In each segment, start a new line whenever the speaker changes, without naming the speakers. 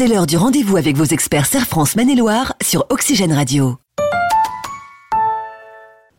C'est l'heure du rendez-vous avec vos experts Serre France Maine-et-Loire sur Oxygène Radio.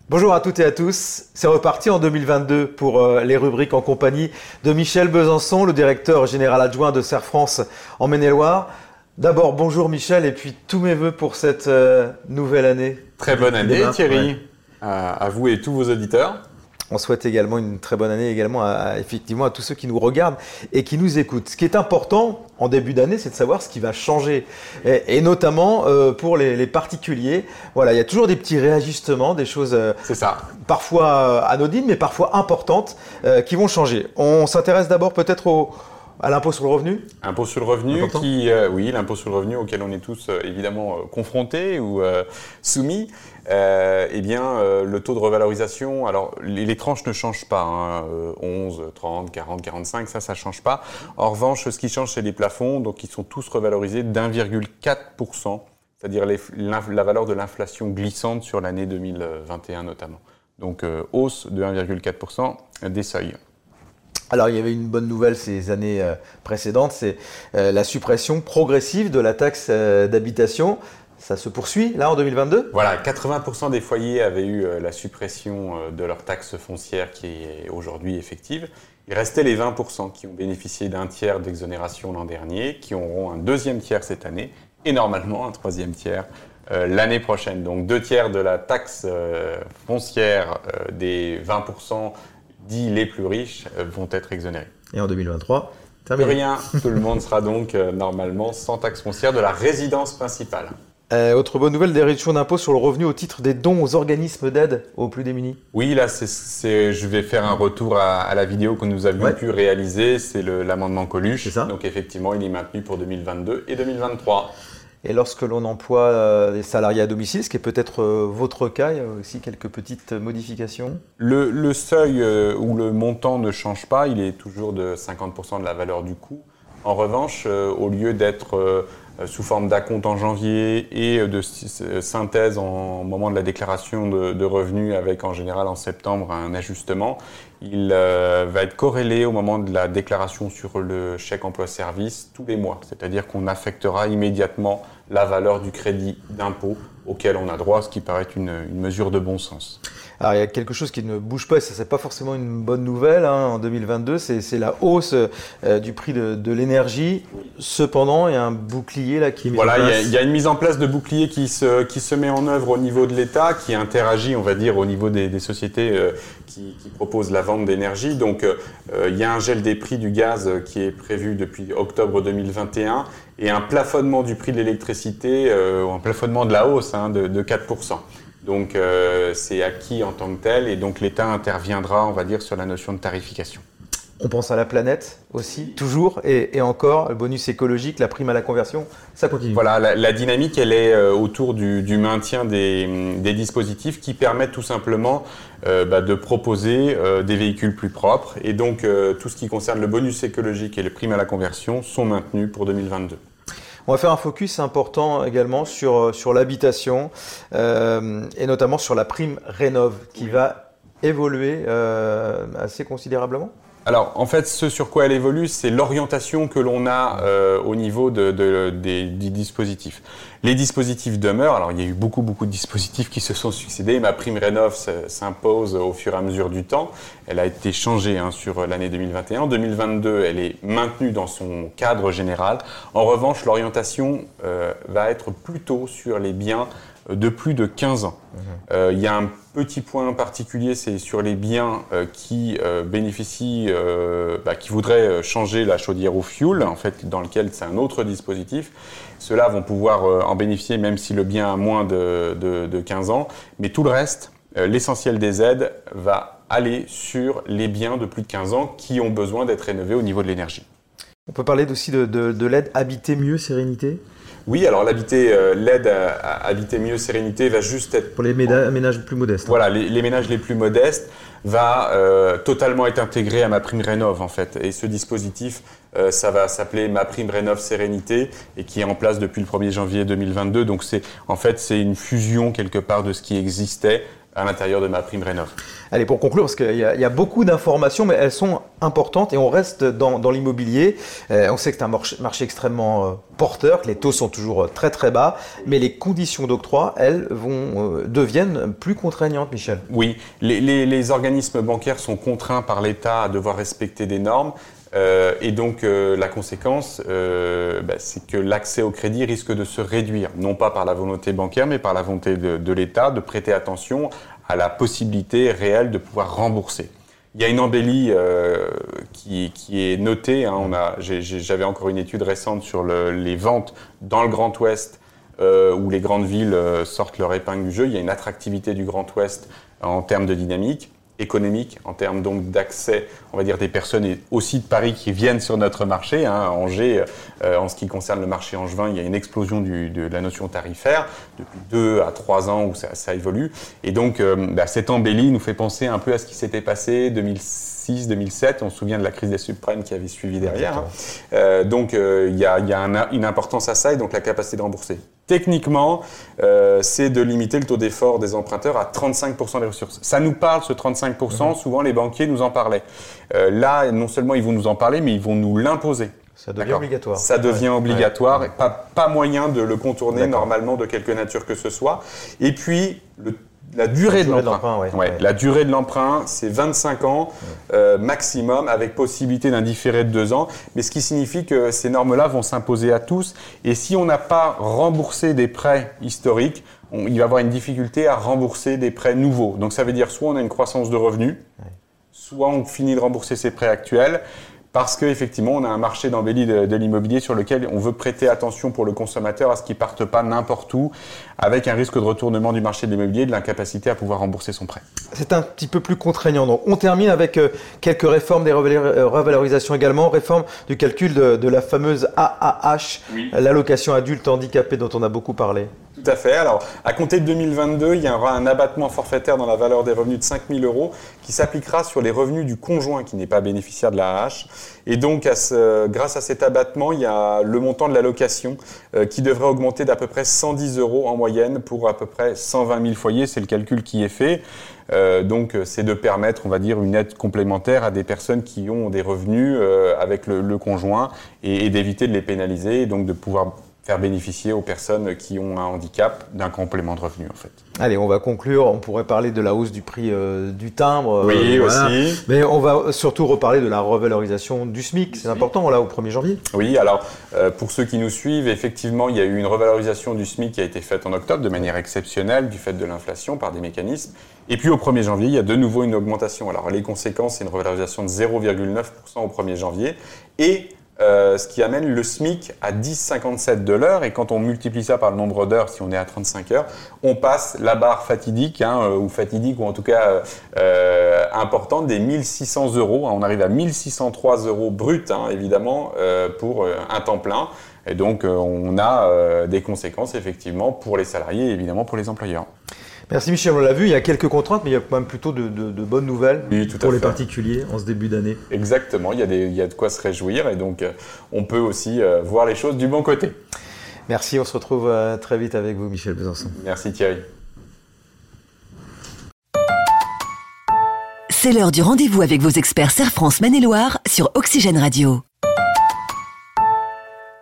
Bonjour à toutes et à tous. C'est reparti en 2022 pour euh, les rubriques en compagnie de Michel Besançon, le directeur général adjoint de Serre France en Maine-et-Loire. D'abord, bonjour Michel, et puis tous mes voeux pour cette euh, nouvelle année.
Très bonne année Thierry, à vous et tous vos auditeurs.
On souhaite également une très bonne année également à, effectivement à tous ceux qui nous regardent et qui nous écoutent. Ce qui est important en début d'année, c'est de savoir ce qui va changer et, notamment euh, pour les, particuliers. Voilà, il y a toujours des petits réajustements, des choses euh,
ça.
parfois euh, anodines mais parfois importantes qui vont changer. On s'intéresse d'abord peut-être au à l'impôt sur le revenu?
Impôt sur le revenu, qui, oui, l'impôt sur le revenu auquel on est tous évidemment confrontés ou soumis. Euh, eh bien, euh, le taux de revalorisation, alors les, tranches ne changent pas, 11, 30, 40, 45, ça, ça ne change pas. En revanche, ce qui change, c'est les plafonds, donc ils sont tous revalorisés d'1,4%, c'est-à-dire la, valeur de l'inflation glissante sur l'année 2021 notamment. Donc, euh, hausse de 1,4% des seuils.
Alors il y avait une bonne nouvelle ces années précédentes, c'est la suppression progressive de la taxe d'habitation ça se poursuit là en 2022
Voilà, 80% des foyers avaient eu euh, la suppression euh, de leur taxe foncière qui est aujourd'hui effective. Il restait les 20% qui ont bénéficié d'un tiers d'exonération l'an dernier, qui auront un deuxième tiers cette année et normalement un troisième tiers euh, l'année prochaine. Donc deux tiers de la taxe foncière des 20% dits les plus riches vont être exonérés.
Et en 2023
Plus rien, tout le monde sera donc normalement sans taxe foncière de la résidence principale.
Euh, autre bonne nouvelle, des réductions d'impôts sur le revenu au titre des dons aux organismes d'aide aux plus démunis.
Oui, là, c'est, je vais faire un retour à, la vidéo que nous avions pu réaliser. C'est l'amendement Coluche.
Ça.
Donc effectivement, il est maintenu pour 2022 et 2023.
Et lorsque l'on emploie euh, des salariés à domicile, ce qui est peut-être euh, votre cas, il y a aussi quelques petites modifications?
Le, seuil ou le montant ne change pas, il est toujours de 50% de la valeur du coût. En revanche, au lieu d'être euh, sous forme d'acompte en janvier et de euh, synthèse en moment de la déclaration de, revenus avec en général en septembre un ajustement. Il euh, va être corrélé au moment de la déclaration sur le chèque emploi-service tous les mois. C'est-à-dire qu'on affectera immédiatement la valeur du crédit d'impôt auquel on a droit, ce qui paraît une, une mesure de bon sens.
Alors il y a quelque chose qui ne bouge pas, et ça c'est pas forcément une bonne nouvelle hein, en 2022, c'est la hausse euh, du prix de, de l'énergie. Cependant, il y a un bouclier là qui est mis
voilà,
en
place. Voilà, il y, a une mise en place de bouclier qui se, qui se met en œuvre au niveau de l'État, qui interagit, on va dire, au niveau des, des sociétés euh, qui, qui, proposent la vente d'énergie. Donc euh, il y a un gel des prix du gaz qui est prévu depuis octobre 2021 et un plafonnement du prix de l'électricité, un plafonnement de la hausse hein, de, de 4%. Donc euh, c'est acquis en tant que tel et donc l'État interviendra, on va dire, sur la notion de tarification.
On pense à la planète aussi, toujours, et, encore, le bonus écologique, la prime à la conversion, ça continue.
Voilà, la, dynamique, elle est euh, autour du, maintien des, dispositifs qui permettent tout simplement euh, bah, de proposer des véhicules plus propres. Et donc, tout ce qui concerne le bonus écologique et les primes à la conversion sont maintenus pour 2022.
On va faire un focus important également sur, euh, sur l'habitation euh, et notamment sur la prime Rénov qui va évoluer euh, assez considérablement.
Alors, en fait, ce sur quoi elle évolue, c'est l'orientation que l'on a euh, au niveau de, de, des, dispositifs. Les dispositifs demeurent. Alors, il y a eu beaucoup, beaucoup de dispositifs qui se sont succédés. Ma prime Rénov s'impose au fur et à mesure du temps. Elle a été changée hein, sur l'année 2021. En 2022, elle est maintenue dans son cadre général. En revanche, l'orientation euh, va être plutôt sur les biens de plus de 15 ans. Mhm. Euh, il y a un petit point particulier, c'est sur les biens euh, qui euh, bénéficient, bah, qui voudraient changer la chaudière au fioul, en fait, dans lequel c'est un autre dispositif. Ceux-là vont pouvoir en bénéficier même si le bien a moins de, de 15 ans. Mais tout le reste, l'essentiel des aides va aller sur les biens de plus de 15 ans qui ont besoin d'être rénovés au niveau de l'énergie.
On peut parler aussi de, de l'aide Habiter mieux, sérénité?
Oui, alors l'habiter, euh, l'aide à, habiter mieux sérénité va juste être
pour les ménages plus modestes. Hein.
Voilà, les, ménages les plus modestes va euh, totalement être intégré à ma prime rénov en fait. Et ce dispositif, euh, ça va s'appeler ma prime rénov sérénité et qui est en place depuis le 1er janvier 2022. Donc c'est en fait c'est une fusion quelque part de ce qui existait à l'intérieur de ma prime rénov.
Allez, pour conclure, parce qu'il y, a beaucoup d'informations, mais elles sont importantes et on reste dans, l'immobilier. Euh, on sait que c'est un marché, extrêmement euh, porteur, que les taux sont toujours euh, très très bas, mais les conditions d'octroi, elles, vont, deviennent plus contraignantes, Michel.
Oui, les organismes bancaires sont contraints par l'État à devoir respecter des normes. Et donc la conséquence, bah, c'est que l'accès au crédit risque de se réduire, non pas par la volonté bancaire, mais par la volonté de, l'État de prêter attention à la possibilité réelle de pouvoir rembourser. Il y a une embellie qui, est notée. Hein, j'avais encore une étude récente sur les ventes dans le Grand Ouest, où les grandes villes sortent leur épingle du jeu. Il y a une attractivité du Grand Ouest en termes de dynamique économique, en termes donc d'accès, on va dire, des personnes et aussi de Paris qui viennent sur notre marché. Hein, Angers, euh, en ce qui concerne le marché angevin, il y a une explosion de la notion tarifaire depuis deux à trois ans où ça, évolue. Et donc, euh, bah, cette embellie nous fait penser un peu à ce qui s'était passé 2006, 2007. On se souvient de la crise des subprimes qui avait suivi derrière. Hein. Euh, donc, il y a, une importance à ça et donc la capacité de rembourser. Techniquement, euh, c'est de limiter le taux d'effort des emprunteurs à 35% des ressources. Ça nous parle, ce 35%, mhm. souvent les banquiers nous en parlaient. Euh, là, non seulement ils vont nous en parler, mais ils vont nous l'imposer.
Ça devient obligatoire.
Ça devient obligatoire, Pas, pas moyen de le contourner normalement de quelque nature que ce soit. Et puis, le la durée, de l'emprunt. Ouais, La durée de l'emprunt, c'est 25 ans euh, maximum, avec possibilité d'un différé de 2 ans. Mais ce qui signifie que ces normes-là vont s'imposer à tous. Et si on n'a pas remboursé des prêts historiques, il va y avoir une difficulté à rembourser des prêts nouveaux. Donc ça veut dire soit on a une croissance de revenus, soit on finit de rembourser ses prêts actuels, parce qu'effectivement, on a un marché d'embellie de, l'immobilier sur lequel on veut prêter attention pour le consommateur à ce qu'il parte pas n'importe où, avec un risque de retournement du marché de l'immobilier, de l'incapacité à pouvoir rembourser son prêt.
C'est un petit peu plus contraignant. Donc, on termine avec euh, quelques réformes des euh, revalorisations également, réforme du calcul de, la fameuse AAH, l'allocation adulte handicapé dont on a beaucoup parlé.
Tout à fait. Alors, à compter de 2022, il y aura un abattement forfaitaire dans la valeur des revenus de 5 000 euros qui s'appliquera sur les revenus du conjoint qui n'est pas bénéficiaire de la hache. Et donc, grâce à cet abattement, il y a le montant de l'allocation euh, qui devrait augmenter d'à peu près 110 euros en moyenne pour à peu près 120 000 foyers. C'est le calcul qui est fait. Euh, donc, c'est de permettre, on va dire, une aide complémentaire à des personnes qui ont des revenus euh, avec le, conjoint et, et d'éviter de les pénaliser et donc de pouvoir faire bénéficier aux personnes qui ont un handicap d'un complément de revenu en fait.
Allez, on va conclure. On pourrait parler de la hausse du prix euh, du timbre.
Oui, euh, aussi.
Mais on va surtout reparler de la revalorisation du SMIC. C'est important là au 1er janvier.
Oui, alors euh, pour ceux qui nous suivent, effectivement, il y a eu une revalorisation du SMIC qui a été faite en octobre de manière exceptionnelle du fait de l'inflation par des mécanismes. Et puis au 1er janvier, il y a de nouveau une augmentation. Alors les conséquences, c'est une revalorisation de 0,9% au 1er janvier et euh, ce qui amène le SMIC à 10,57 de l'heure. Et quand on multiplie ça par le nombre d'heures, si on est à 35 heures, on passe la barre fatidique, hein, euh, ou fatidique, ou en tout cas euh, importante, des 1600 euros. On arrive à 1603 euros brut, hein, évidemment, pour un temps plein. Et donc, on a des conséquences, effectivement, pour les salariés et évidemment pour les employeurs.
Merci Michel, on l'a vu, il y a quelques contraintes, mais il y a quand même plutôt de, bonnes nouvelles pour les particuliers en ce début d'année.
Exactement, il y, a il y, a de quoi se réjouir et donc euh, on peut aussi euh, voir les choses du bon côté.
Merci, on se retrouve euh, très vite avec vous Michel Besançon.
Merci Thierry.
C'est l'heure du rendez-vous avec vos experts Serre France Maine-et-Loire sur Oxygène Radio.